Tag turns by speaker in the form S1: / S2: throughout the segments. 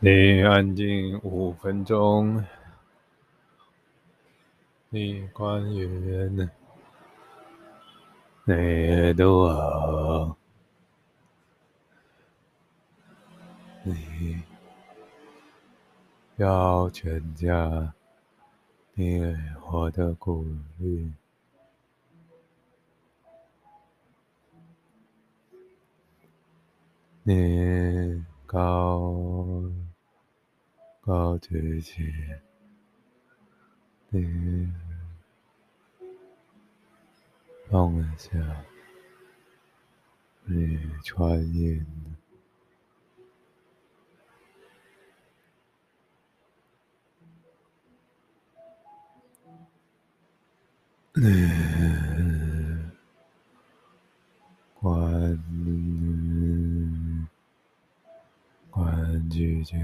S1: 你安静五分钟。你关员，你都好。你要全家，你我的鼓励。你高高举起，你放下，你传音，你关。聚焦，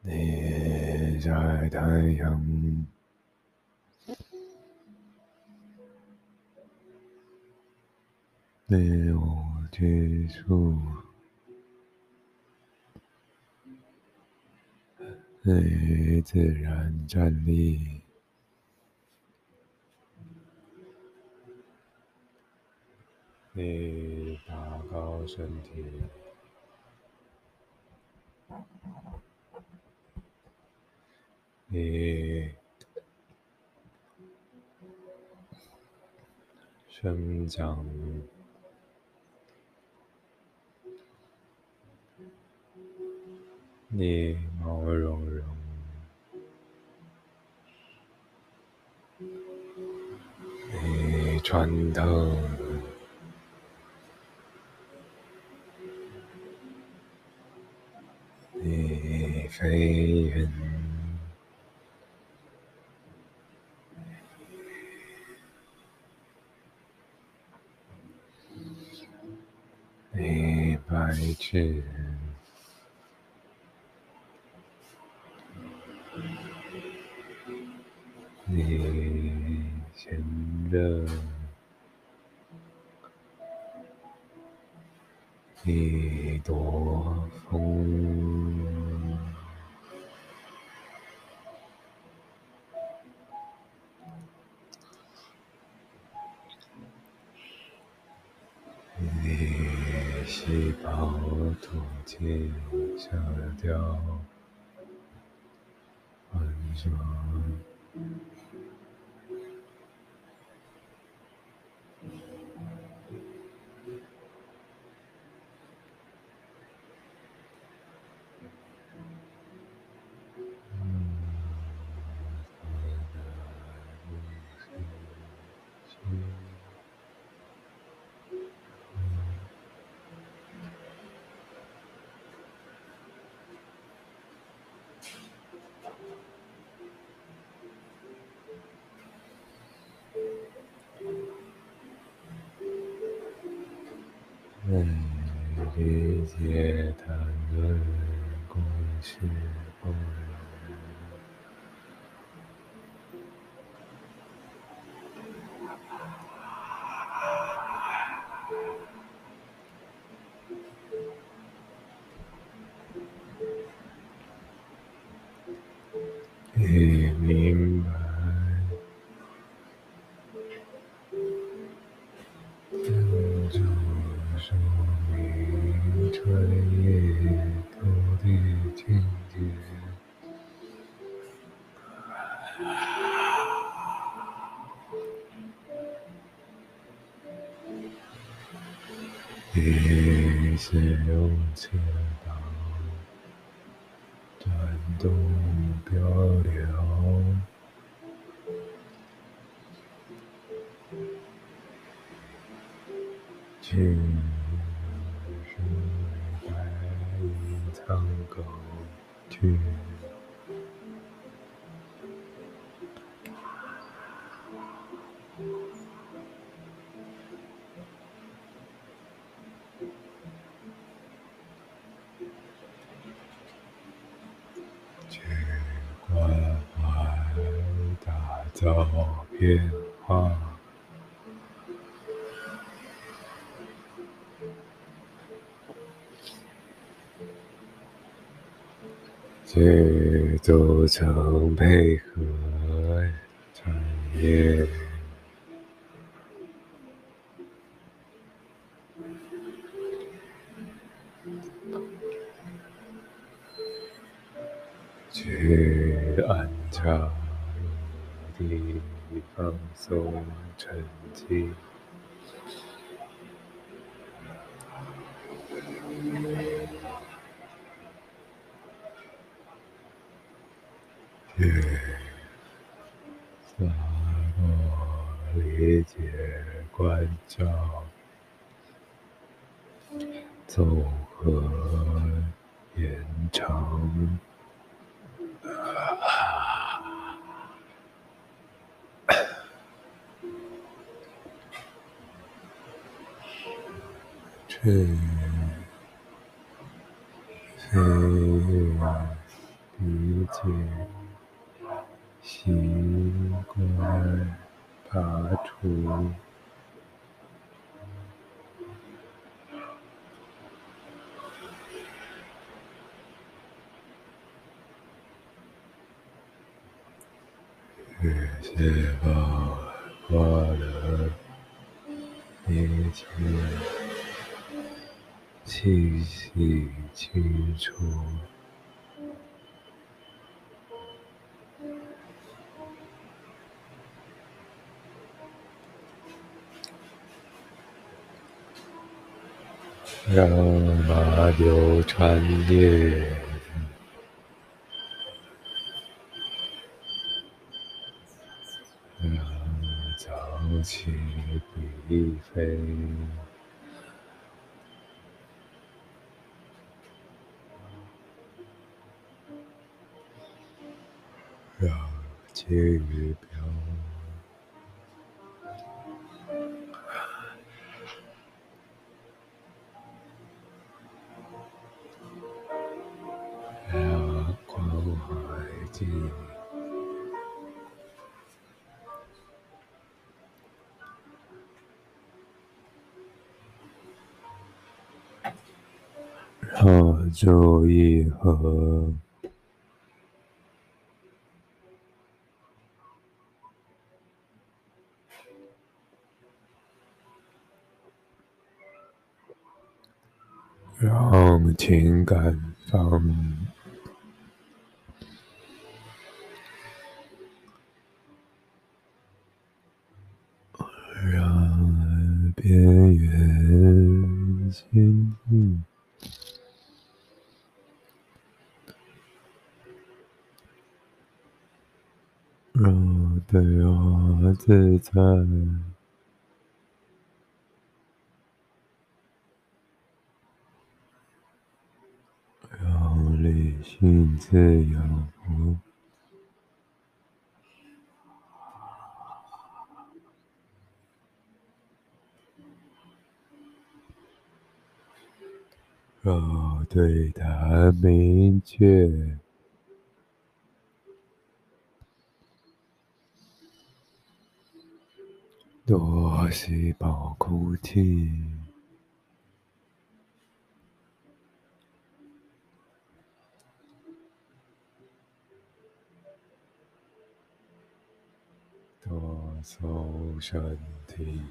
S1: 你在太阳，你我接触，你自然站立。你打高身体，你生长，你毛茸茸，你穿透。你飞云，你白痴，你炎热，一朵风。细胞吐气，消掉浑浊。理解他人共识共你明一些用切到转动漂流，请是白苍狗去。找变化去组成配合产业去安家放松沉静。去洒落理解关照，综合延长。去飞跃理解习惯拔除。是否过了一切气息清楚。让麻油穿越，让早起比飞。金鱼飘，让关怀进。让注意和让情感放，让边缘亲近。让对话自在，性自由，让对答明确。多细胞哭泣，多松身体，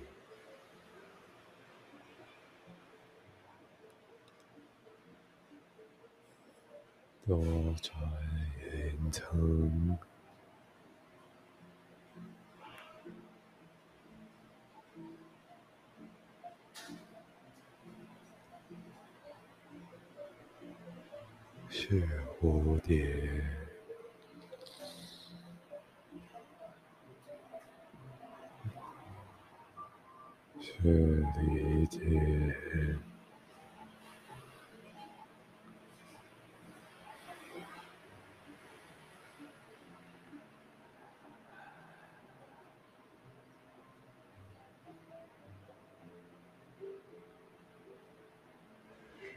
S1: 多穿云层。是蝴蝶，是理解，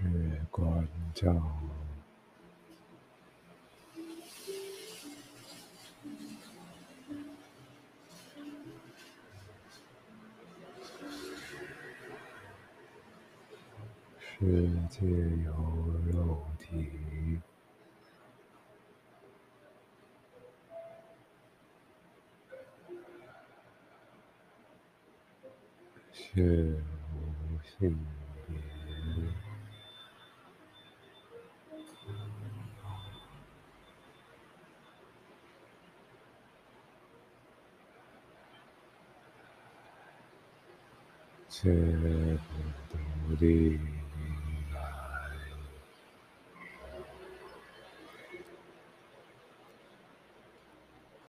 S1: 是关照。世界由肉体，血无性别，血不独立。